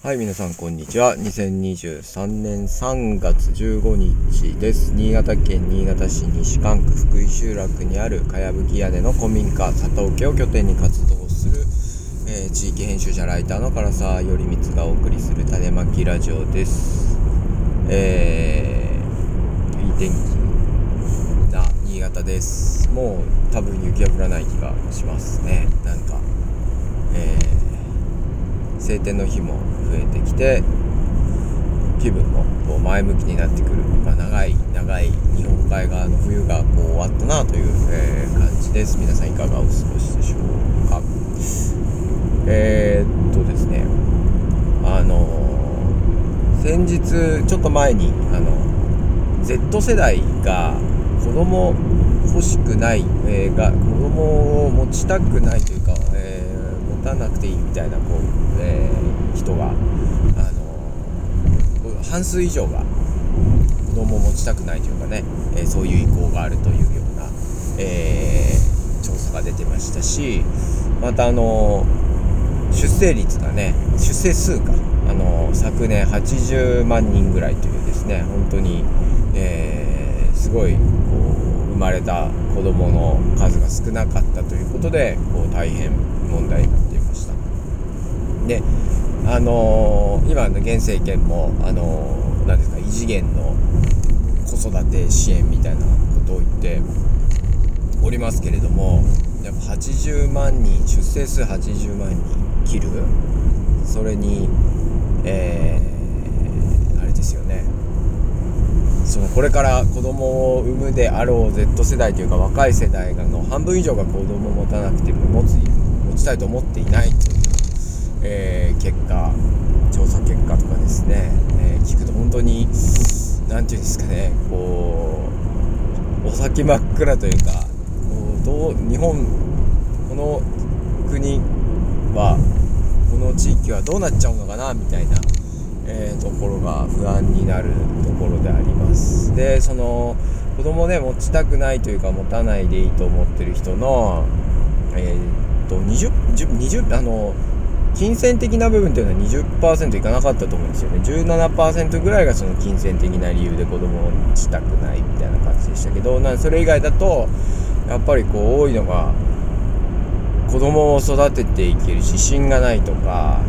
はい、皆さん、こんにちは。2023年3月15日です。新潟県新潟市西館区福井集落にあるかやぶき屋根の古民家、佐藤家を拠点に活動する、えー、地域編集者ライターの唐沢頼光がお送りする種まきラジオです。えー、いい天気な新潟です。もう多分雪は降らない気がしますね。なんか、えー、晴天の日も増えてきて気分もこう前向きになってくる、まあ、長い長い日本海側の冬がこう終わったなという、えー、感じです。皆さんいかがお過ごしでしょうか。えー、っとですね。あの先日ちょっと前にあの Z 世代が子供欲しくない、えー、が子供を持ちたくないというか、たなくていいみたいなこう、えー、人が、あの半数以上が子供を持ちたくないというかね、えそういう意向があるというような、え調査が出てましたしまたあの出生率がね出生数かあの昨年80万人ぐらいというですね本当に、えー、すごいこう生まれた子どもの数が少なかったということでこう大変問題になっていました。であのー、今の現政権もあのー、何ですか異次元の子育て支援みたいなことを言っておりますけれどもやっぱ80万人出生数80万人切る？それにえー、あれですよね。そのこれから子供を産むであろう Z 世代というか若い世代の半分以上が子供を持たなくても持つ持ちたいと思っていないという、えー、結果調査結果とかですね、えー、聞くと本当に何て言うんですかねこうお先真っ暗というかこうどう日本この国はこの地域はどうなっちゃうのかなみたいな、えー、ところが不安になるところであります。でその子供ね持ちたくないというか持たないでいいと思ってる人のえー、っと 20, 20あの金銭的な部分っていうのは20%いかなかったと思うんですよね17%ぐらいがその金銭的な理由で子供を持ちたくないみたいな感じでしたけどなそれ以外だとやっぱりこう多いのが子供を育てていける指針がないとか、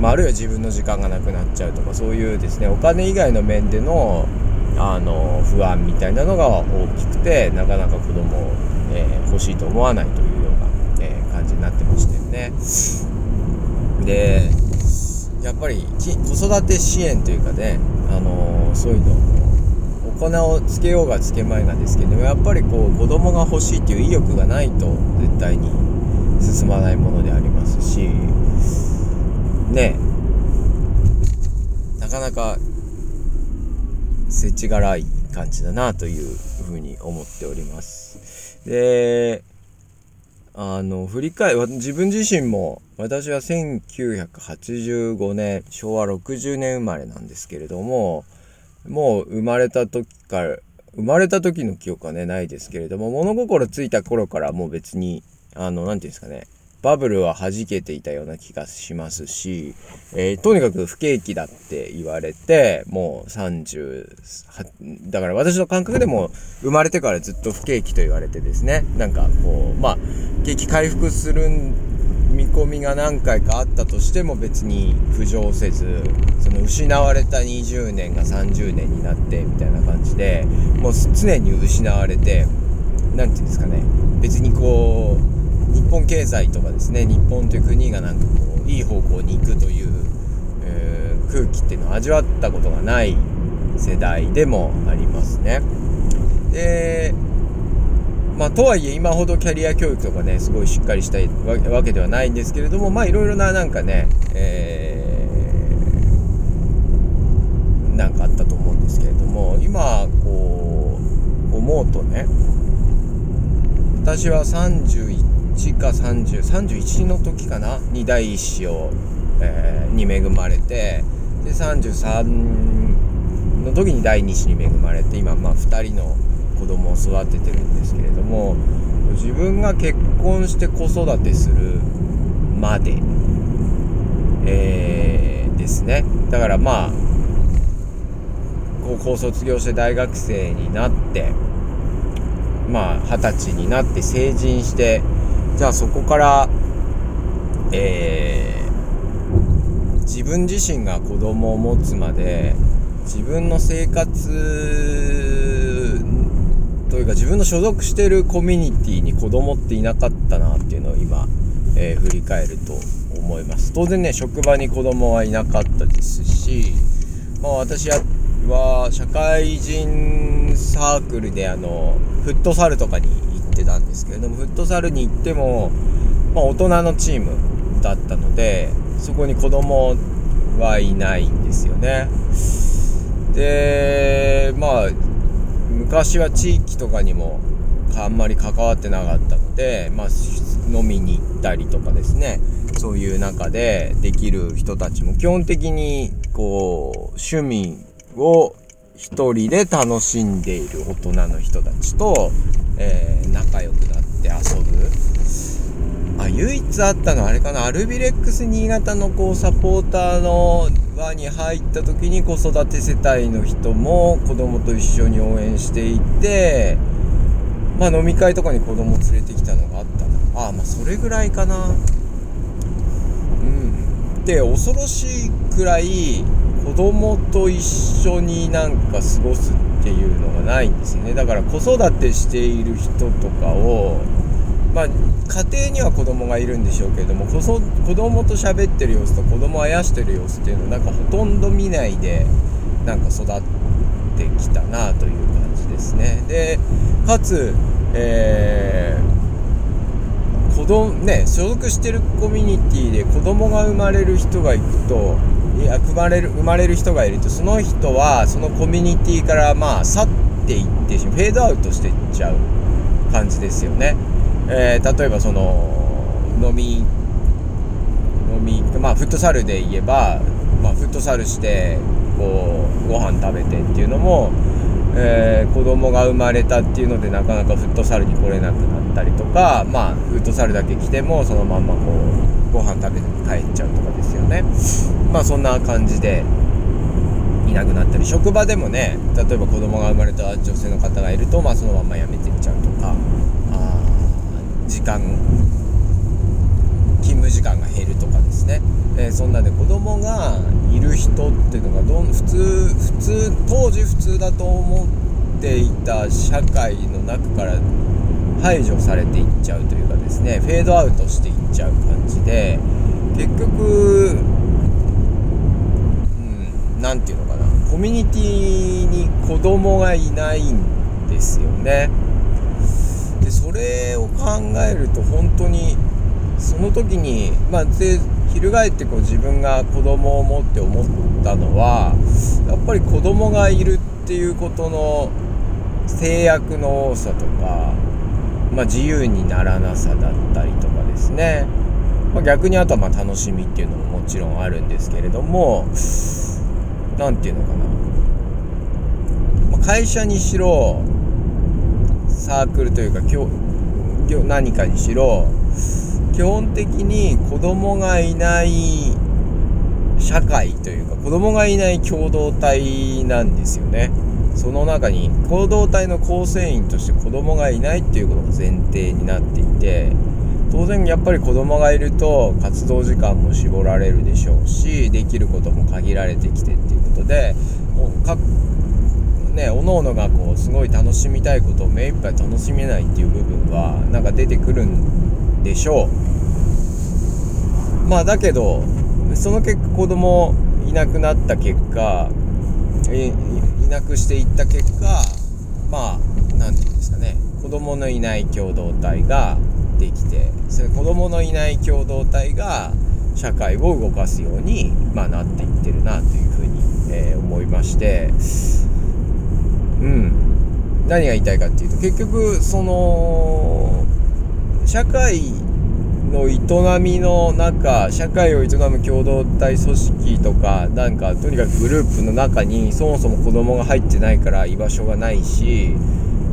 まあ、あるいは自分の時間がなくなっちゃうとかそういうですねお金以外の面でのあの不安みたいなのが大きくてなかなか子供を、えー、欲しいと思わないというような、えー、感じになってましたよね。でやっぱり子育て支援というかね、あのー、そういうのを行をつけようがつけまいがですけどやっぱりこう子供が欲しいっていう意欲がないと絶対に進まないものでありますしねなかなかせちがらい感じだなというふうに思っております。であの振り返り自分自身も私は1985年昭和60年生まれなんですけれどももう生まれた時から生まれた時の記憶はねないですけれども物心ついた頃からもう別にあの、何て言うんですかね、バブルは弾けていたような気がしますし、えー、とにかく不景気だって言われて、もう30、だから私の感覚でも生まれてからずっと不景気と言われてですね、なんかこう、まあ、景気回復する見込みが何回かあったとしても別に浮上せず、その失われた20年が30年になってみたいな感じで、もう常に失われて、何て言うんですかね、別にこう、日本経済とかですね日本という国がなんかこういい方向に行くという、えー、空気っていうのを味わったことがない世代でもありますね。でまあ、とはいえ今ほどキャリア教育とかねすごいしっかりしたいわけではないんですけれどもまあいろいろななんかね、えー、なんかあったと思うんですけれども今こう思うとね私は31か30、31の時かな？に第一子を、えー、に恵まれて、で、33の時に第二子に恵まれて、今、まあ、2人の子供を育ててるんですけれども、自分が結婚して子育てするまで、えー、ですね。だからまあ高校卒業して大学生になってまあ二十歳になって成人してじゃあそこからえー、自分自身が子供を持つまで自分の生活というか自分の所属してるコミュニティに子供っていなかったなっていうのを今、えー、振り返ると思います。当然ね職場に子供はいなかったですしまあ私は社会人サークルであのフットサルとかにってたんですけれどもフットサルに行っても、まあ、大人のチームだったのでそこに子供はいないんですよね。でまあ昔は地域とかにもあんまり関わってなかったので、まあ、飲みに行ったりとかですねそういう中でできる人たちも基本的にこう趣味を一人で楽しんでいる大人の人たちと、えー、仲良くなって遊ぶ。あ唯一あったのあれかな？アルビレックス新潟のこうサポーターの輪に入った時に子育て世帯の人も子供と一緒に応援していてまあ飲み会とかに子供連れてきたのがあったなあまあそれぐらいかな。うん。で恐ろしいくらい子供と一緒になんか過ごすっていうのがないんですよねだから子育てしている人とかをまあ、家庭には子供がいるんでしょうけれども子子供と喋ってる様子と子供をあやしてる様子っていうのをなんかほとんど見ないでなんか育ってきたなという感じですね。でかつ、えー、子供ね所属してるコミュニティで子供が生まれる人がいくといや生まれる生まれる人がいるとその人はそのコミュニティからまあ去っていってフェードアウトしていっちゃう感じですよね。えー、例えばその飲み飲みまあフットサルで言えば、まあ、フットサルしてこうご飯食べてっていうのも、えー、子供が生まれたっていうのでなかなかフットサルに来れなくなったりとかまあットサルだけ来てもそのまんまこうご飯食べずに帰っちゃうとかですよね。まあそんな感じでいなくなったり。職場でもね例えば子供が生まれた女性の方がいると、まあ、そのまま辞めてっちゃうとか。あ時間勤務時間が減るとかですね、えー、そんなで子供がいる人っていうのがどん普通普通当時普通だと思っていた社会の中から排除されていっちゃうというかですねフェードアウトしていっちゃう感じで結局何、うん、て言うのかなコミュニティに子供がいないんですよね。でそれを考えると本当にその時にまあで翻ってこう自分が子供を持って思ったのはやっぱり子供がいるっていうことの制約の多さとか、まあ、自由にならなさだったりとかですね、まあ、逆にあとはまあ楽しみっていうのももちろんあるんですけれども何て言うのかな、まあ、会社にしろサークルというか今日何かにしろ基本的に子供がいない社会というか子供がいない共同体なんですよね。その中に行動体の構成員として子供がいないっていうことが前提になっていて当然やっぱり子供がいると活動時間も絞られるでしょうしできることも限られてきてっていうことでもうねおのおのがこうすごい楽しみたいことを目いっぱい楽しめないっていう部分はなんか出てくるんでしょう。まあだけどその結果子供いなくなった結果いなくしていった結果まあ何て言うんですかね。子供のいない共同体ができてそれ子供のいない共同体が社会を動かすように、まあ、なっていってるなというふうに、えー、思いまして。うん。何が言いたいかっていうと結局その社会の営みの中社会を営む共同体組織とかなんかとにかくグループの中にそもそも子供が入ってないから居場所がないし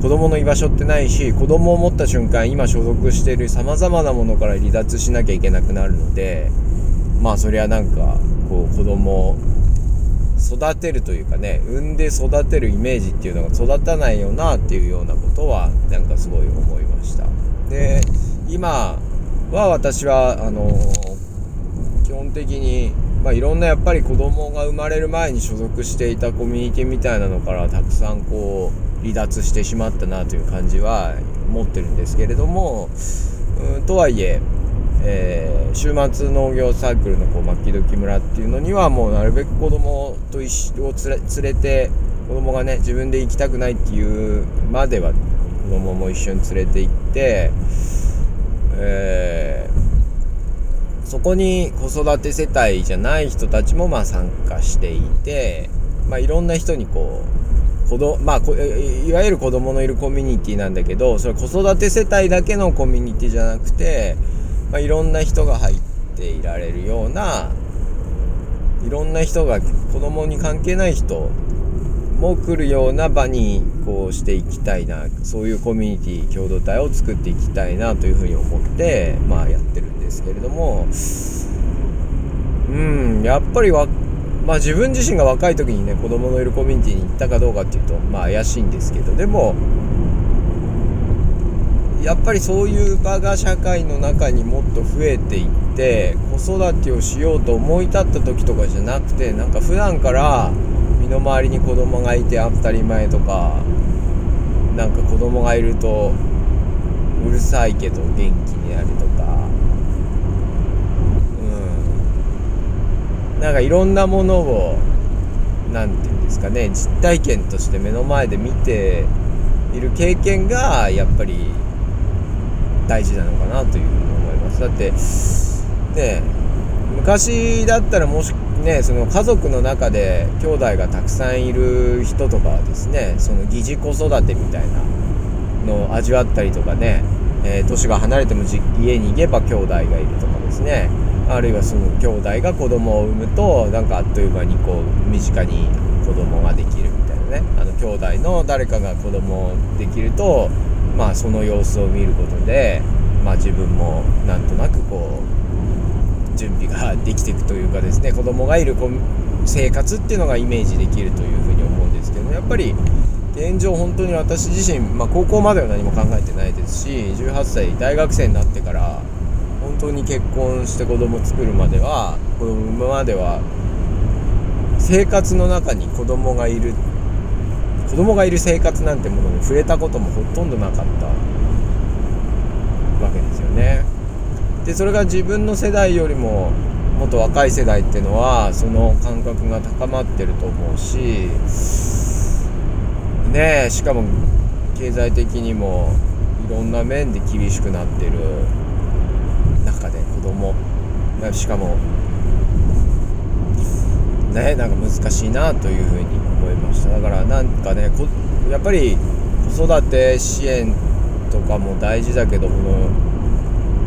子供の居場所ってないし子供を持った瞬間今所属しているさまざまなものから離脱しなきゃいけなくなるのでまあそりゃなんかこう子供を育てるというかね産んで育てるイメージっていうのが育たないよなっていうようなことはなんかすごい思いました。で今は私はあの基本的にまあ、いろんなやっぱり子供が生まれる前に所属していたコミュニティみたいなのからたくさんこう離脱してしまったなという感じは持ってるんですけれどもうんとはいええー、週末農業サークルのこう牧時村っていうのにはもうなるべく子供と一緒を連れ連れて子供がね自分で行きたくないっていうまでは子供も一緒に連れて行って、えー、そこに子育て世帯じゃない人たちもまあ参加していて、まあ、いろんな人にこう子供まあいわゆる子供のいるコミュニティなんだけどそれ子育て世帯だけのコミュニティじゃなくてまあ、いろんな人が入っていられるようないろんな人が子供に関係ない人も来るような場にこうしていきたいなそういうコミュニティ共同体を作っていきたいなというふうに思ってまあやってるんですけれどもうんやっぱりわまあ自分自身が若い時にね子供のいるコミュニティに行ったかどうかっていうとまあ怪しいんですけどでもやっぱりそういう場が社会の中にもっと増えていって子育てをしようと思い立った時とかじゃなくてなんか普段から身の回りに子供がいて当たり前とかなんか子供がいるとうるさいけど元気になるとか。うん。なんかいろんなものを何て言うんですかね実体験として目の前で見ている経験がやっぱり大事なのかなというふうに思います。だってね昔だったらもしねその家族の中で兄弟がたくさんいる人とかはですねその疑似子育てみたいなのを味わったりとかね、えー、年が離れても家に行けば兄弟がいるとかですねあるいはその兄弟が子供を産むとなんかあっという間にこう身近に子供ができるみたいなねあの兄弟の誰かが子供できるとまあその様子を見ることで、まあ、自分もなんとなくこう準備ができていくというかですね子供がいる生活っていうのがイメージできるというふうに思うんですけどもやっぱり現状本当に私自身、まあ、高校までは何も考えてないですし18歳大学生になってから本当に結婚して子供作るまでは子供産むまでは生活の中に子供がいる子供がいる生活なんてものに触れたこともほとんどなかったわけですよね。でそれが自分の世代よりももっと若い世代っていうのはその感覚が高まってると思うしねえしかも経済的にもいろんな面で厳しくなってる中で子供。しかもねなんか難しいなというふうに思いました。だからなんかねやっぱり子育て支援とかも大事だけどこの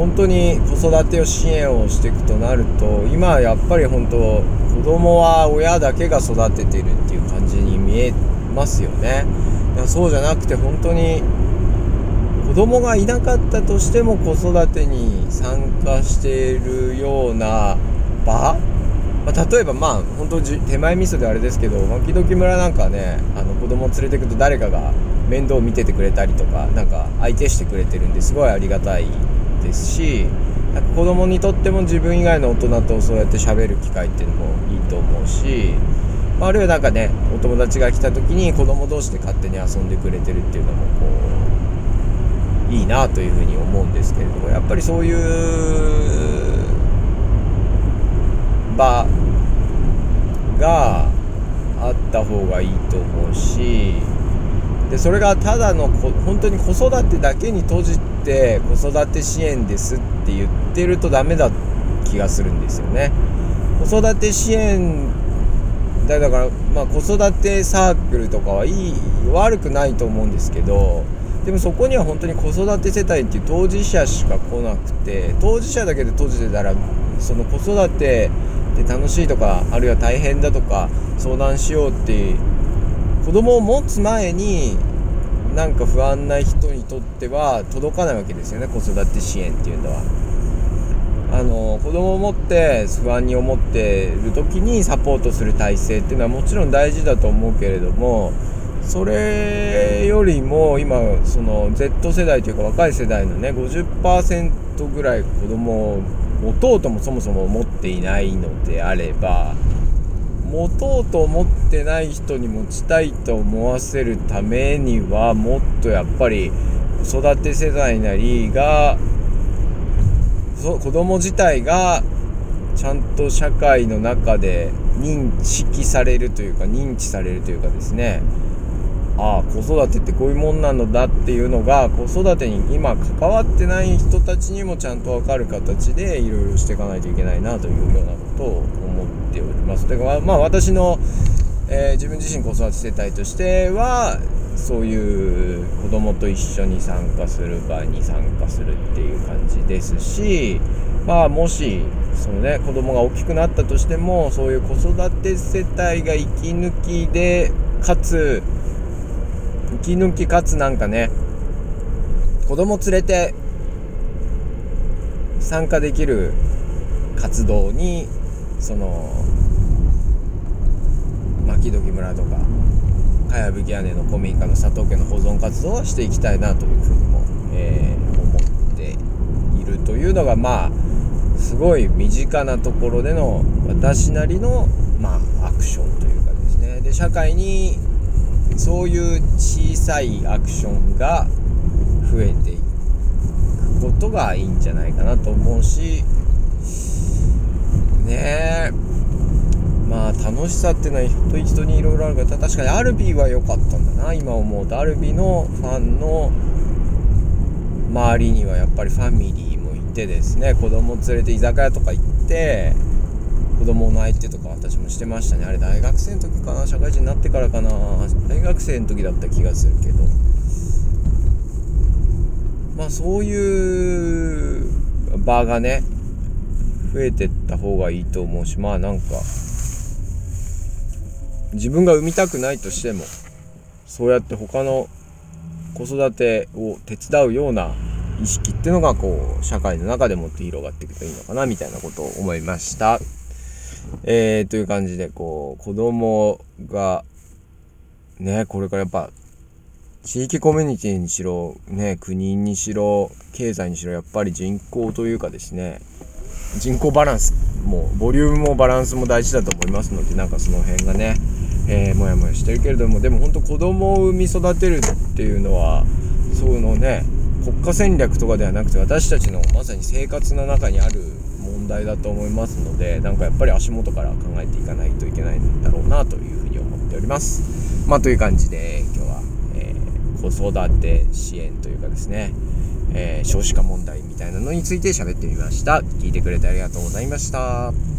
本当に子育てを支援をしていくとなると今やっぱり本当子供は親だけが育ててるっていう感じに見えますよね。そうじゃなくて本当に子供がいなかったとしても子育てに参加しているような場まあ、例えばまあ本当手前味噌であれですけど牧時村なんかねあの子供を連れてくと誰かが面倒を見ててくれたりとかなんか相手してくれてるんですごいありがたいですしなんか子供にとっても自分以外の大人とそうやって喋る機会っていうのもいいと思うし、まあ、あるいはなんかねお友達が来た時に子供同士で勝手に遊んでくれてるっていうのもこういいなというふうに思うんですけれどもやっぱりそういう場があった方がいいと思うしでそれがただの本当に子育てだけに閉じて子育て支援ですって言ってるとダメだ気がするんですよね。子育て支援だから、まあ、子育てサークルとかはいい悪くないと思うんですけどでもそこには本当に子育て世帯っていう当事者しか来なくて当事者だけで閉じてたらその子育てで楽しいとかあるいは大変だとか相談しようって子供を持つ前になんか不安な人にとっては届かないわけですよね子育て支援っていうのは。あの子供を持って不安に思ってる時にサポートする体制っていうのはもちろん大事だと思うけれどもそれよりも今その Z 世代というか若い世代のね50%ぐらい子供を持とうともそもそも思っていないのであれば持とうと思ってない人に持ちたいと思わせるためにはもっとやっぱり子育て世代なりが子供自体がちゃんと社会の中で認識されるというか認知されるというかですね。ああ子育てってこういうもんなのだっていうのが子育てに今関わってない人たちにもちゃんと分かる形でいろいろしていかないといけないなというようなことを思っております。だかまあ私の、えー、自分自身子育て世帯としてはそういう子供と一緒に参加する場に参加するっていう感じですしまあもしそのね子供が大きくなったとしてもそういう子育て世帯が息抜きでかつ息抜きかつなんかね子供連れて参加できる活動にその牧時村とかかやぶき屋根の古民家の佐藤家の保存活動はしていきたいなというふうにも、えー、思っているというのがまあすごい身近なところでの私なりの、まあ、アクションというかですね。で社会にそういう小さいアクションが増えていくことがいいんじゃないかなと思うしねえ。まあ楽しさっていうのは人人にいろいろあるから確かにアルビーは良かったんだな。今思うと。アルビーのファンの周りにはやっぱりファミリーもいてですね。子供連れて居酒屋とか行って子供の相手とか私もしてましたね。あれ大学生の時かな？社会人になってからかな？大学生の時だった気がするけど。まあそういう場がね増えてった方がいいと思うしまあなんか自分が産みたくないとしてもそうやって他の子育てを手伝うような意識っていうのがこう社会の中でもって広がっていくといいのかなみたいなことを思いました。えー、という感じで、こう、子供が、ね、これからやっぱ、地域コミュニティにしろ、ね、国にしろ、経済にしろ、やっぱり人口というかですね、人口バランス、も、ボリュームもバランスも大事だと思いますので、なんかその辺がね、えー、もやもやしてるけれども、でも本当子供を産み育てるっていうのは、そのね、国家戦略とかではなくて、私たちのまさに生活の中にある題だと思いますのでなんかやっぱり足元から考えていかないといけないんだろうなというふうに思っております。まあという感じで今日は、えー、子育て支援というかですね、えー、少子化問題みたいなのについて喋ってみました。聞いてくれてありがとうございました。